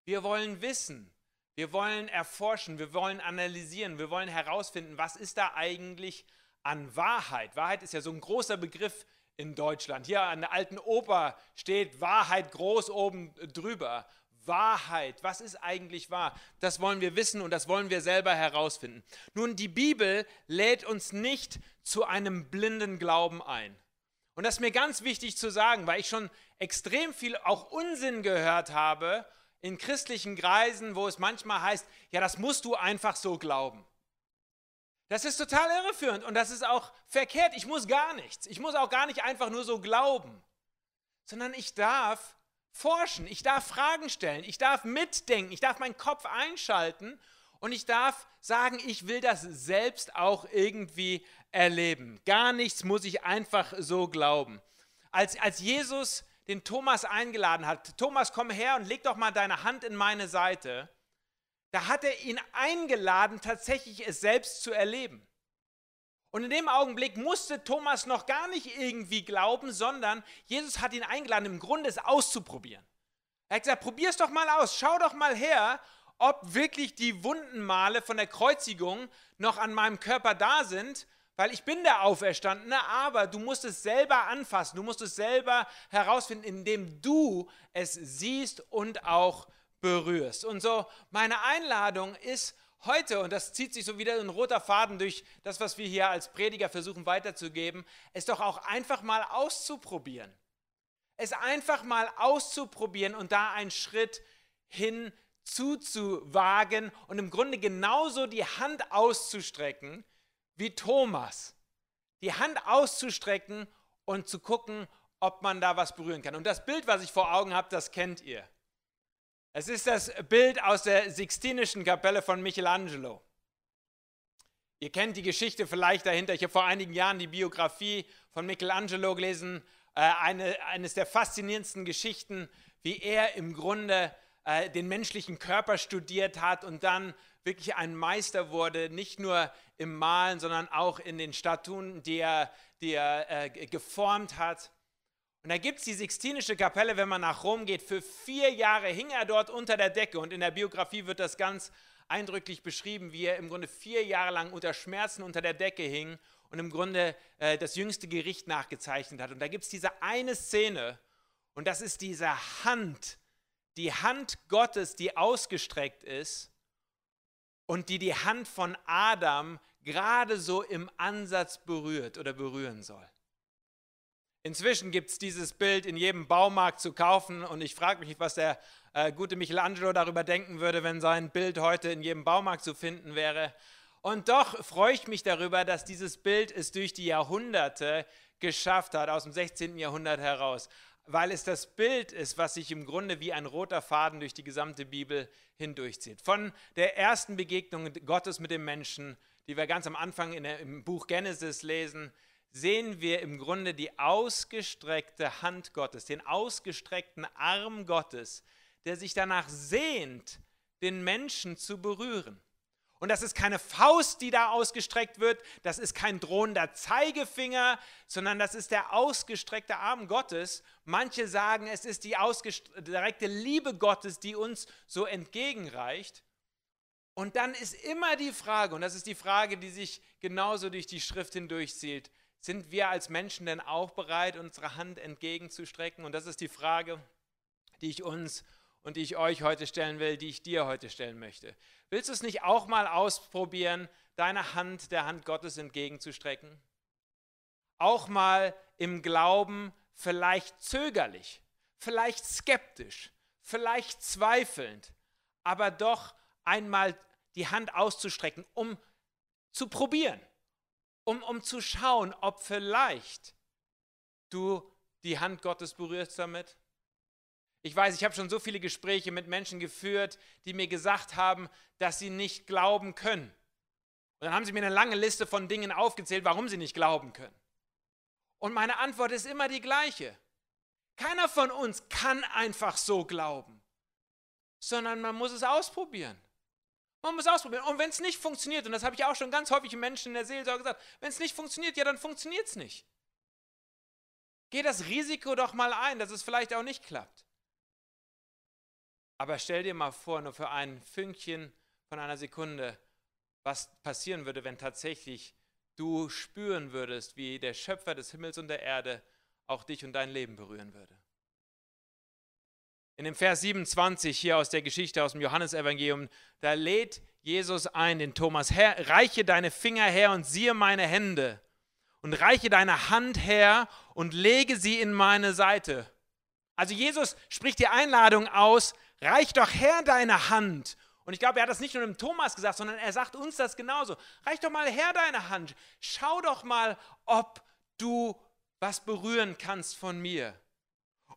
Speaker 9: Wir wollen wissen, wir wollen erforschen, wir wollen analysieren, wir wollen herausfinden, was ist da eigentlich an Wahrheit. Wahrheit ist ja so ein großer Begriff in Deutschland. Hier an der alten Oper steht Wahrheit groß oben drüber. Wahrheit, was ist eigentlich wahr? Das wollen wir wissen und das wollen wir selber herausfinden. Nun, die Bibel lädt uns nicht zu einem blinden Glauben ein. Und das ist mir ganz wichtig zu sagen, weil ich schon extrem viel auch Unsinn gehört habe in christlichen Kreisen, wo es manchmal heißt, ja, das musst du einfach so glauben. Das ist total irreführend und das ist auch verkehrt. Ich muss gar nichts. Ich muss auch gar nicht einfach nur so glauben, sondern ich darf forschen, ich darf Fragen stellen, ich darf mitdenken, ich darf meinen Kopf einschalten und ich darf sagen, ich will das selbst auch irgendwie erleben. Gar nichts muss ich einfach so glauben. Als, als Jesus den Thomas eingeladen hat, Thomas, komm her und leg doch mal deine Hand in meine Seite, da hat er ihn eingeladen, tatsächlich es selbst zu erleben. Und in dem Augenblick musste Thomas noch gar nicht irgendwie glauben, sondern Jesus hat ihn eingeladen, im Grunde es auszuprobieren. Er hat gesagt, probier es doch mal aus, schau doch mal her, ob wirklich die Wundenmale von der Kreuzigung noch an meinem Körper da sind, weil ich bin der Auferstandene, aber du musst es selber anfassen, du musst es selber herausfinden, indem du es siehst und auch berührst. Und so meine Einladung ist, heute, und das zieht sich so wieder ein roter Faden durch das, was wir hier als Prediger versuchen weiterzugeben, es doch auch einfach mal auszuprobieren. Es einfach mal auszuprobieren und da einen Schritt hin zuzuwagen und im Grunde genauso die Hand auszustrecken wie Thomas. Die Hand auszustrecken und zu gucken, ob man da was berühren kann. Und das Bild, was ich vor Augen habe, das kennt ihr. Es ist das Bild aus der Sixtinischen Kapelle von Michelangelo. Ihr kennt die Geschichte vielleicht dahinter. Ich habe vor einigen Jahren die Biografie von Michelangelo gelesen. Äh, eine, eines der faszinierendsten Geschichten, wie er im Grunde äh, den menschlichen Körper studiert hat und dann wirklich ein Meister wurde, nicht nur im Malen, sondern auch in den Statuen, die er, die er äh, geformt hat. Und da gibt es die Sixtinische Kapelle, wenn man nach Rom geht. Für vier Jahre hing er dort unter der Decke. Und in der Biografie wird das ganz eindrücklich beschrieben, wie er im Grunde vier Jahre lang unter Schmerzen unter der Decke hing und im Grunde äh, das jüngste Gericht nachgezeichnet hat. Und da gibt es diese eine Szene und das ist diese Hand, die Hand Gottes, die ausgestreckt ist und die die Hand von Adam gerade so im Ansatz berührt oder berühren soll. Inzwischen gibt es dieses Bild in jedem Baumarkt zu kaufen und ich frage mich, was der äh, gute Michelangelo darüber denken würde, wenn sein Bild heute in jedem Baumarkt zu finden wäre. Und doch freue ich mich darüber, dass dieses Bild es durch die Jahrhunderte geschafft hat, aus dem 16. Jahrhundert heraus, weil es das Bild ist, was sich im Grunde wie ein roter Faden durch die gesamte Bibel hindurchzieht. Von der ersten Begegnung Gottes mit dem Menschen, die wir ganz am Anfang der, im Buch Genesis lesen, sehen wir im Grunde die ausgestreckte Hand Gottes, den ausgestreckten Arm Gottes, der sich danach sehnt, den Menschen zu berühren. Und das ist keine Faust, die da ausgestreckt wird, das ist kein drohender Zeigefinger, sondern das ist der ausgestreckte Arm Gottes. Manche sagen, es ist die ausgestreckte Liebe Gottes, die uns so entgegenreicht. Und dann ist immer die Frage, und das ist die Frage, die sich genauso durch die Schrift hindurchzieht, sind wir als Menschen denn auch bereit, unsere Hand entgegenzustrecken? Und das ist die Frage, die ich uns und die ich euch heute stellen will, die ich dir heute stellen möchte. Willst du es nicht auch mal ausprobieren, deine Hand der Hand Gottes entgegenzustrecken? Auch mal im Glauben vielleicht zögerlich, vielleicht skeptisch, vielleicht zweifelnd, aber doch einmal die Hand auszustrecken, um zu probieren, um, um zu schauen, ob vielleicht du die Hand Gottes berührst damit. Ich weiß, ich habe schon so viele Gespräche mit Menschen geführt, die mir gesagt haben, dass sie nicht glauben können. Und dann haben sie mir eine lange Liste von Dingen aufgezählt, warum sie nicht glauben können. Und meine Antwort ist immer die gleiche. Keiner von uns kann einfach so glauben, sondern man muss es ausprobieren. Man muss ausprobieren. Und wenn es nicht funktioniert, und das habe ich auch schon ganz häufig Menschen in der Seelsorge gesagt, wenn es nicht funktioniert, ja, dann funktioniert es nicht. Geh das Risiko doch mal ein, dass es vielleicht auch nicht klappt. Aber stell dir mal vor, nur für ein Fünkchen von einer Sekunde, was passieren würde, wenn tatsächlich du spüren würdest, wie der Schöpfer des Himmels und der Erde auch dich und dein Leben berühren würde. In dem Vers 27 hier aus der Geschichte aus dem Johannesevangelium, da lädt Jesus ein, den Thomas, Herr, reiche deine Finger her und siehe meine Hände und reiche deine Hand her und lege sie in meine Seite. Also Jesus spricht die Einladung aus, reich doch her deine Hand. Und ich glaube, er hat das nicht nur dem Thomas gesagt, sondern er sagt uns das genauso. Reich doch mal her deine Hand. Schau doch mal, ob du was berühren kannst von mir.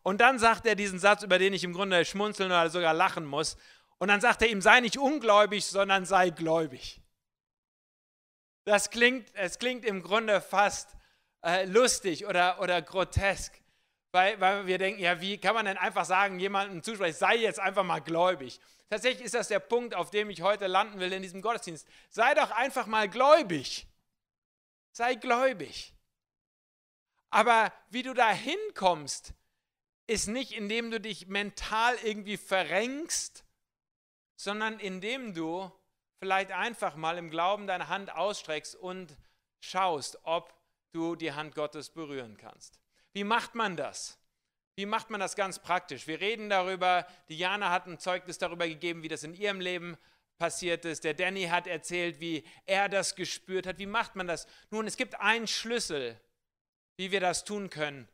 Speaker 9: Und dann sagt er diesen Satz, über den ich im Grunde schmunzeln oder sogar lachen muss. Und dann sagt er ihm, sei nicht ungläubig, sondern sei gläubig. Das klingt, es klingt im Grunde fast äh, lustig oder, oder grotesk weil, weil wir denken, ja, wie kann man denn einfach sagen, jemandem zusprechen, sei jetzt einfach mal gläubig. Tatsächlich ist das der Punkt, auf dem ich heute landen will in diesem Gottesdienst. Sei doch einfach mal gläubig. Sei gläubig. Aber wie du da hinkommst, ist nicht, indem du dich mental irgendwie verrenkst, sondern indem du vielleicht einfach mal im Glauben deine Hand ausstreckst und schaust, ob du die Hand Gottes berühren kannst. Wie macht man das? Wie macht man das ganz praktisch? Wir reden darüber, Diana hat ein Zeugnis darüber gegeben, wie das in ihrem Leben passiert ist. Der Danny hat erzählt, wie er das gespürt hat. Wie macht man das? Nun, es gibt einen Schlüssel, wie wir das tun können.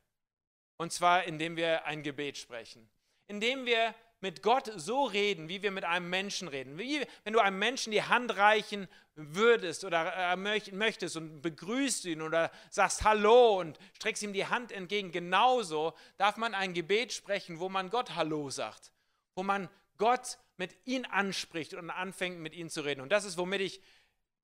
Speaker 9: Und zwar, indem wir ein Gebet sprechen. Indem wir mit Gott so reden, wie wir mit einem Menschen reden. Wie, wenn du einem Menschen die Hand reichen würdest oder äh, möchtest und begrüßt ihn oder sagst Hallo und streckst ihm die Hand entgegen, genauso darf man ein Gebet sprechen, wo man Gott Hallo sagt, wo man Gott mit ihm anspricht und anfängt mit ihm zu reden. Und das ist, womit ich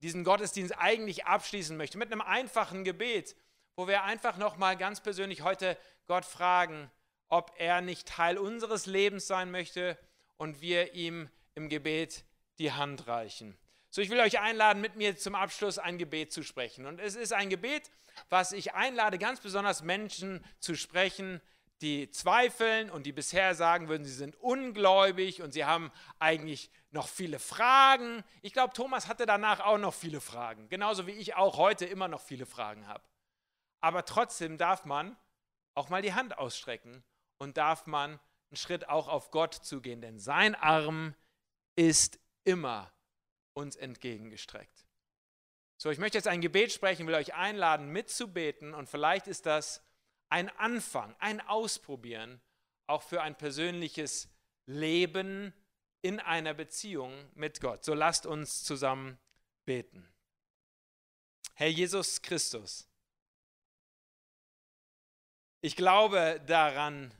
Speaker 9: diesen Gottesdienst eigentlich abschließen möchte, mit einem einfachen Gebet, wo wir einfach nochmal ganz persönlich heute Gott fragen, ob er nicht Teil unseres Lebens sein möchte und wir ihm im Gebet die Hand reichen. So, ich will euch einladen, mit mir zum Abschluss ein Gebet zu sprechen. Und es ist ein Gebet, was ich einlade, ganz besonders Menschen zu sprechen, die zweifeln und die bisher sagen würden, sie sind ungläubig und sie haben eigentlich noch viele Fragen. Ich glaube, Thomas hatte danach auch noch viele Fragen, genauso wie ich auch heute immer noch viele Fragen habe. Aber trotzdem darf man auch mal die Hand ausstrecken und darf man einen Schritt auch auf Gott zugehen, denn sein Arm ist immer uns entgegengestreckt. So, ich möchte jetzt ein Gebet sprechen, will euch einladen, mitzubeten und vielleicht ist das ein Anfang, ein Ausprobieren, auch für ein persönliches Leben in einer Beziehung mit Gott. So lasst uns zusammen beten. Herr Jesus Christus, ich glaube daran,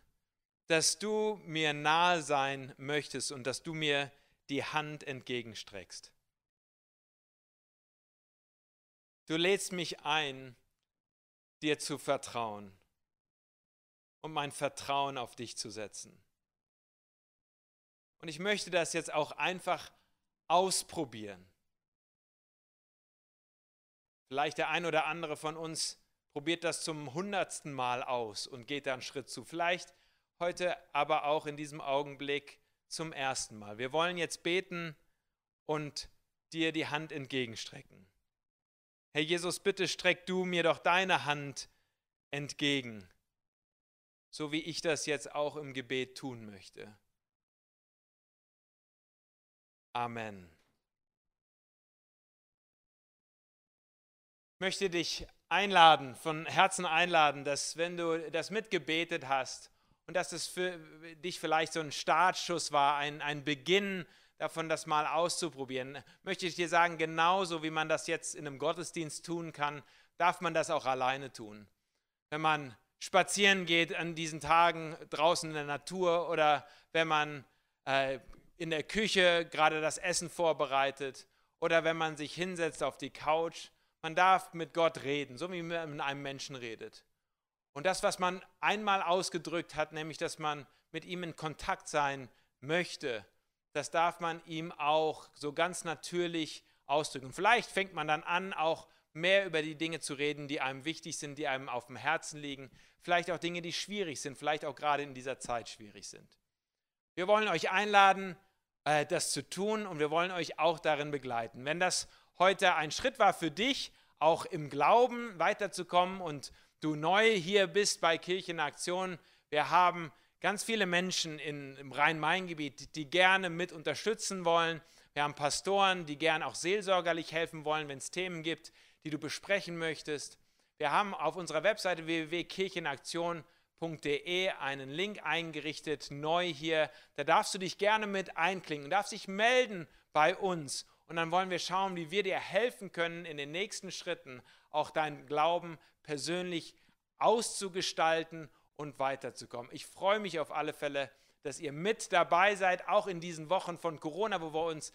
Speaker 9: dass du mir nahe sein möchtest und dass du mir die Hand entgegenstreckst. Du lädst mich ein, dir zu vertrauen und mein Vertrauen auf dich zu setzen. Und ich möchte das jetzt auch einfach ausprobieren. Vielleicht der ein oder andere von uns probiert das zum hundertsten Mal aus und geht da einen Schritt zu. Vielleicht heute aber auch in diesem Augenblick zum ersten Mal. Wir wollen jetzt beten und dir die Hand entgegenstrecken. Herr Jesus, bitte streck du mir doch deine Hand entgegen so wie ich das jetzt auch im Gebet tun möchte. Amen. Ich möchte dich einladen, von Herzen einladen, dass wenn du das mitgebetet hast und dass es für dich vielleicht so ein Startschuss war, ein, ein Beginn davon, das mal auszuprobieren, möchte ich dir sagen, genauso wie man das jetzt in einem Gottesdienst tun kann, darf man das auch alleine tun. Wenn man spazieren geht an diesen Tagen draußen in der Natur oder wenn man äh, in der Küche gerade das Essen vorbereitet oder wenn man sich hinsetzt auf die Couch. Man darf mit Gott reden, so wie man mit einem Menschen redet. Und das, was man einmal ausgedrückt hat, nämlich dass man mit ihm in Kontakt sein möchte, das darf man ihm auch so ganz natürlich ausdrücken. Vielleicht fängt man dann an, auch mehr über die Dinge zu reden, die einem wichtig sind, die einem auf dem Herzen liegen vielleicht auch Dinge, die schwierig sind, vielleicht auch gerade in dieser Zeit schwierig sind. Wir wollen euch einladen, äh, das zu tun und wir wollen euch auch darin begleiten. Wenn das heute ein Schritt war für dich, auch im Glauben weiterzukommen und du neu hier bist bei Kirchenaktion, wir haben ganz viele Menschen in, im Rhein-Main-Gebiet, die gerne mit unterstützen wollen. Wir haben Pastoren, die gerne auch seelsorgerlich helfen wollen, wenn es Themen gibt, die du besprechen möchtest. Wir haben auf unserer Webseite www.kirchenaktion.de einen Link eingerichtet, neu hier. Da darfst du dich gerne mit einklinken, darfst dich melden bei uns. Und dann wollen wir schauen, wie wir dir helfen können, in den nächsten Schritten auch deinen Glauben persönlich auszugestalten und weiterzukommen. Ich freue mich auf alle Fälle, dass ihr mit dabei seid, auch in diesen Wochen von Corona, wo wir uns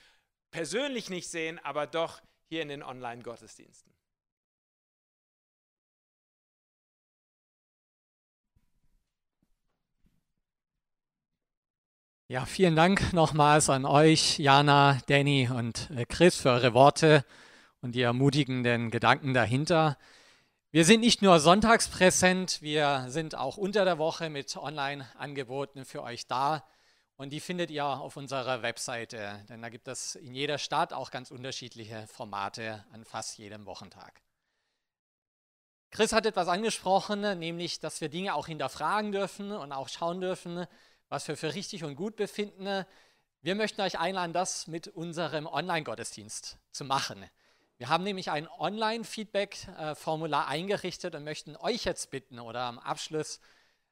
Speaker 9: persönlich nicht sehen, aber doch hier in den Online-Gottesdiensten.
Speaker 2: Ja, vielen Dank nochmals an euch, Jana, Danny und äh, Chris, für eure Worte und die ermutigenden Gedanken dahinter. Wir sind nicht nur sonntags präsent, wir sind auch unter der Woche mit Online-Angeboten für euch da. Und die findet ihr auf unserer Webseite, denn da gibt es in jeder Stadt auch ganz unterschiedliche Formate an fast jedem Wochentag. Chris hat etwas angesprochen, nämlich, dass wir Dinge auch hinterfragen dürfen und auch schauen dürfen, was wir für richtig und gut befinden. Wir möchten euch einladen, das mit unserem Online-Gottesdienst zu machen. Wir haben nämlich ein Online-Feedback-Formular eingerichtet und möchten euch jetzt bitten oder am Abschluss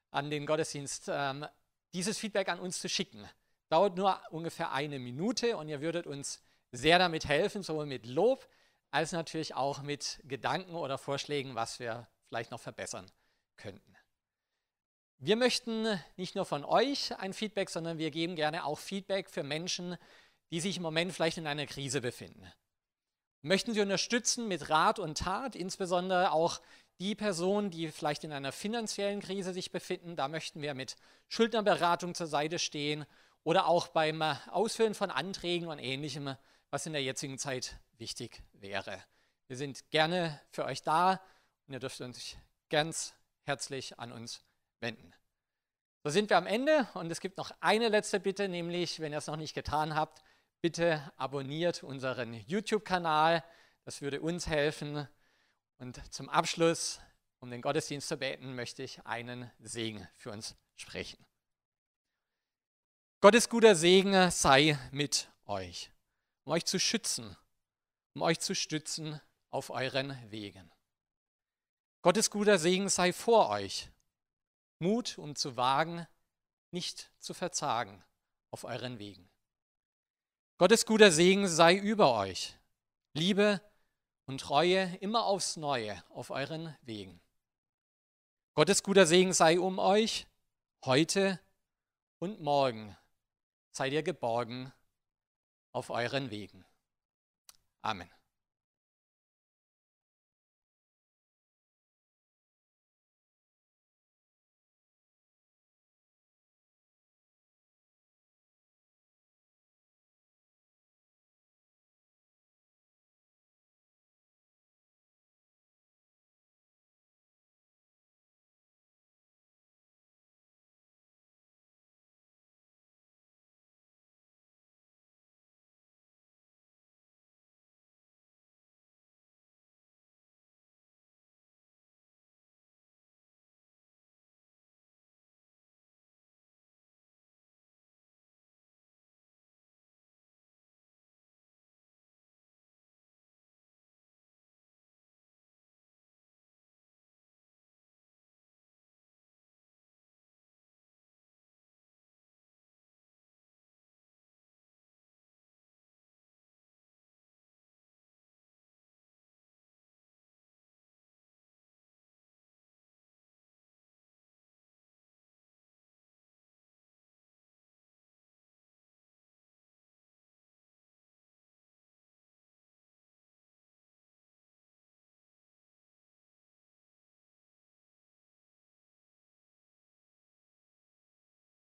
Speaker 2: an den Gottesdienst ähm, dieses Feedback an uns zu schicken. Dauert nur ungefähr eine Minute und ihr würdet uns sehr damit helfen, sowohl mit Lob als natürlich auch mit Gedanken oder Vorschlägen, was wir vielleicht noch verbessern könnten. Wir möchten nicht nur von euch ein Feedback, sondern wir geben gerne auch Feedback für Menschen, die sich im Moment vielleicht in einer Krise befinden. Möchten sie unterstützen mit Rat und Tat, insbesondere auch die Personen, die vielleicht in einer finanziellen Krise sich befinden. Da möchten wir mit Schuldnerberatung zur Seite stehen oder auch beim Ausfüllen von Anträgen und ähnlichem, was in der jetzigen Zeit wichtig wäre. Wir sind gerne für euch da und ihr dürft uns ganz herzlich an uns wenden. So sind wir am Ende und es gibt noch eine letzte Bitte, nämlich, wenn ihr es noch nicht getan habt, bitte abonniert unseren YouTube-Kanal. Das würde uns helfen. Und zum Abschluss, um den Gottesdienst zu beten, möchte ich einen Segen für uns sprechen. Gottes guter Segen sei mit euch, um euch zu schützen, um euch zu stützen auf euren Wegen. Gottes guter Segen sei vor euch, Mut, um zu wagen, nicht zu verzagen auf euren Wegen. Gottes guter Segen sei über euch, Liebe und Treue immer aufs Neue auf euren Wegen. Gottes guter Segen sei um euch, heute und morgen seid ihr geborgen auf euren Wegen. Amen.